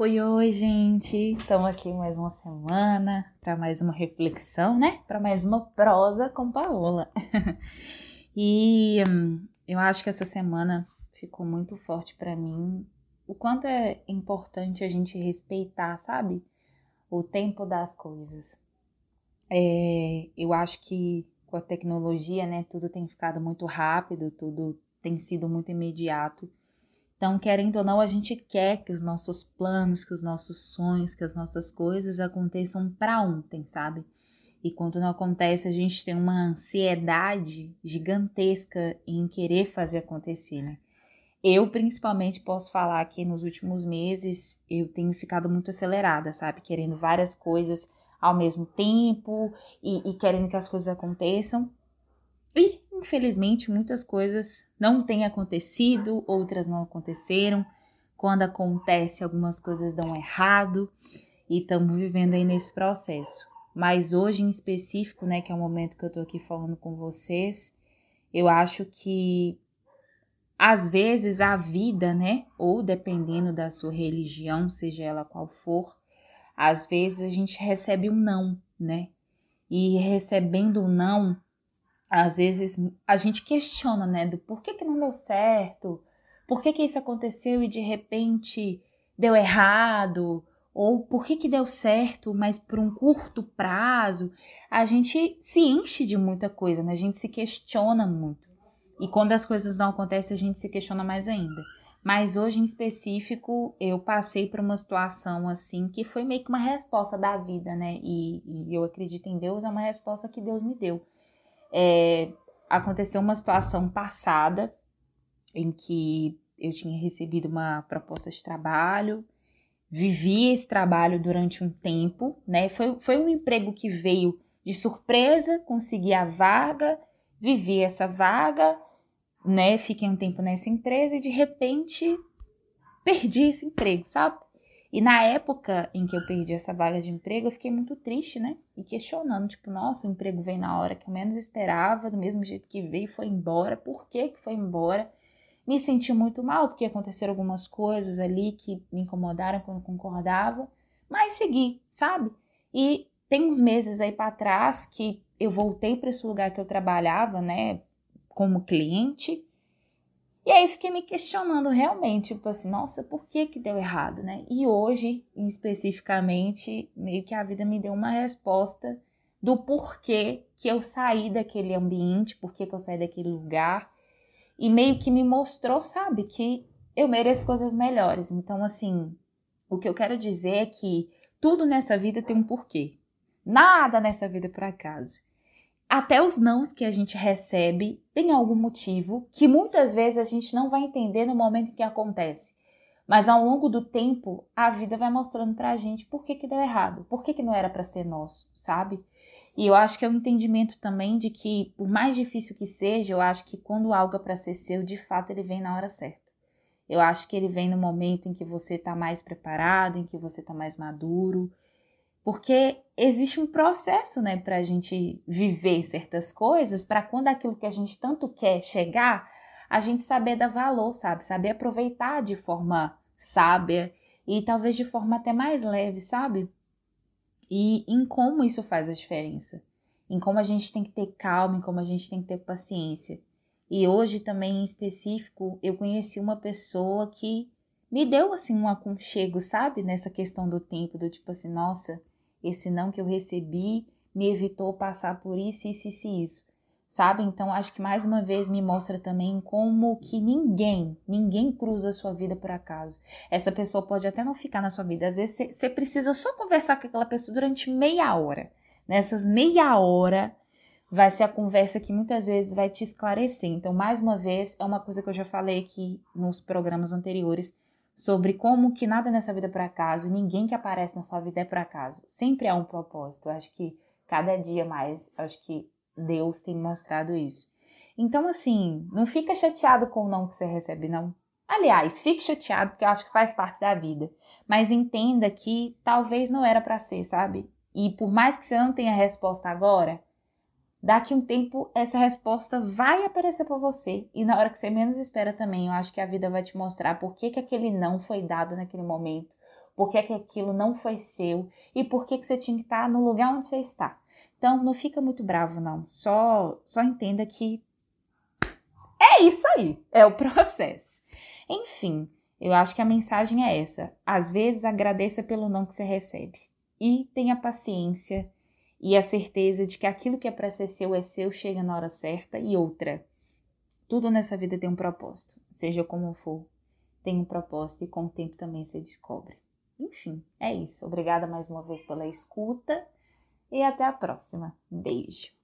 Oi, oi, gente! Estamos aqui mais uma semana para mais uma reflexão, né? Para mais uma prosa com Paola. e hum, eu acho que essa semana ficou muito forte para mim o quanto é importante a gente respeitar, sabe? O tempo das coisas. É, eu acho que com a tecnologia, né, tudo tem ficado muito rápido, tudo tem sido muito imediato. Então, querendo ou não, a gente quer que os nossos planos, que os nossos sonhos, que as nossas coisas aconteçam para ontem, sabe? E quando não acontece, a gente tem uma ansiedade gigantesca em querer fazer acontecer, né? Eu, principalmente, posso falar que nos últimos meses eu tenho ficado muito acelerada, sabe? Querendo várias coisas ao mesmo tempo e, e querendo que as coisas aconteçam. E Infelizmente, muitas coisas não têm acontecido, outras não aconteceram. Quando acontece, algumas coisas dão errado e estamos vivendo aí nesse processo. Mas hoje em específico, né, que é o momento que eu tô aqui falando com vocês, eu acho que às vezes a vida, né, ou dependendo da sua religião, seja ela qual for, às vezes a gente recebe um não, né? E recebendo um não, às vezes a gente questiona, né, do porquê que não deu certo, por que que isso aconteceu e de repente deu errado, ou por que que deu certo, mas por um curto prazo, a gente se enche de muita coisa, né, a gente se questiona muito. E quando as coisas não acontecem, a gente se questiona mais ainda. Mas hoje em específico, eu passei por uma situação assim que foi meio que uma resposta da vida, né? E, e eu acredito em Deus, é uma resposta que Deus me deu é, aconteceu uma situação passada em que eu tinha recebido uma proposta de trabalho, vivi esse trabalho durante um tempo, né? Foi, foi um emprego que veio de surpresa, consegui a vaga, vivi essa vaga, né? Fiquei um tempo nessa empresa e de repente perdi esse emprego, sabe? E na época em que eu perdi essa vaga de emprego, eu fiquei muito triste, né? E questionando, tipo, nossa, o emprego veio na hora que eu menos esperava, do mesmo jeito que veio, foi embora. Por que que foi embora? Me senti muito mal, porque aconteceram algumas coisas ali que me incomodaram quando concordava, mas segui, sabe? E tem uns meses aí para trás que eu voltei para esse lugar que eu trabalhava, né, como cliente, e aí fiquei me questionando realmente, tipo assim, nossa, por que que deu errado, né? E hoje, especificamente, meio que a vida me deu uma resposta do porquê que eu saí daquele ambiente, porquê que eu saí daquele lugar, e meio que me mostrou, sabe, que eu mereço coisas melhores. Então, assim, o que eu quero dizer é que tudo nessa vida tem um porquê. Nada nessa vida é por acaso até os nãos que a gente recebe tem algum motivo que muitas vezes a gente não vai entender no momento em que acontece. Mas ao longo do tempo, a vida vai mostrando pra gente por que, que deu errado, por que, que não era para ser nosso, sabe? E eu acho que é um entendimento também de que, por mais difícil que seja, eu acho que quando algo é para ser seu, de fato ele vem na hora certa. Eu acho que ele vem no momento em que você está mais preparado, em que você está mais maduro, porque existe um processo, né, para a gente viver certas coisas, para quando aquilo que a gente tanto quer chegar, a gente saber dar valor, sabe? Saber aproveitar de forma sábia e talvez de forma até mais leve, sabe? E em como isso faz a diferença. Em como a gente tem que ter calma, em como a gente tem que ter paciência. E hoje também em específico, eu conheci uma pessoa que me deu assim um aconchego, sabe? Nessa questão do tempo, do tipo assim, nossa, esse não que eu recebi me evitou passar por isso, isso, isso, isso. Sabe? Então acho que mais uma vez me mostra também como que ninguém, ninguém cruza a sua vida por acaso. Essa pessoa pode até não ficar na sua vida. Às vezes você precisa só conversar com aquela pessoa durante meia hora. Nessas meia hora vai ser a conversa que muitas vezes vai te esclarecer. Então, mais uma vez, é uma coisa que eu já falei aqui nos programas anteriores sobre como que nada nessa vida é por acaso, ninguém que aparece na sua vida é por acaso. Sempre há um propósito. Eu acho que cada dia mais, acho que Deus tem mostrado isso. Então, assim, não fica chateado com o não que você recebe, não. Aliás, fique chateado porque eu acho que faz parte da vida. Mas entenda que talvez não era para ser, sabe? E por mais que você não tenha resposta agora, daqui um tempo essa resposta vai aparecer para você e na hora que você menos espera também, eu acho que a vida vai te mostrar por que, que aquele não foi dado naquele momento, por que, que aquilo não foi seu e por que, que você tinha que estar no lugar onde você está. Então, não fica muito bravo, não. Só, só entenda que é isso aí, é o processo. Enfim, eu acho que a mensagem é essa. Às vezes, agradeça pelo não que você recebe e tenha paciência e a certeza de que aquilo que é para ser seu é seu, chega na hora certa. E outra, tudo nessa vida tem um propósito, seja como for, tem um propósito e com o tempo também você descobre. Enfim, é isso. Obrigada mais uma vez pela escuta e até a próxima. Beijo.